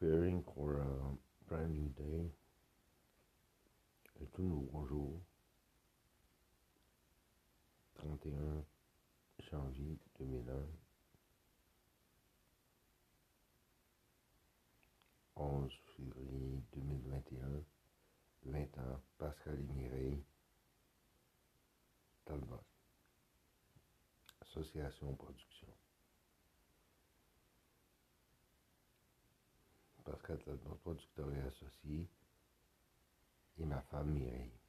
preparing for a brand new day, un tout nouveau jour, 31 janvier 2001, 11 février 2021, 20 ans, Pascal et Mireille, Talbot, Association Production. Pascal Talbot, producteur et associé, et ma femme Mireille.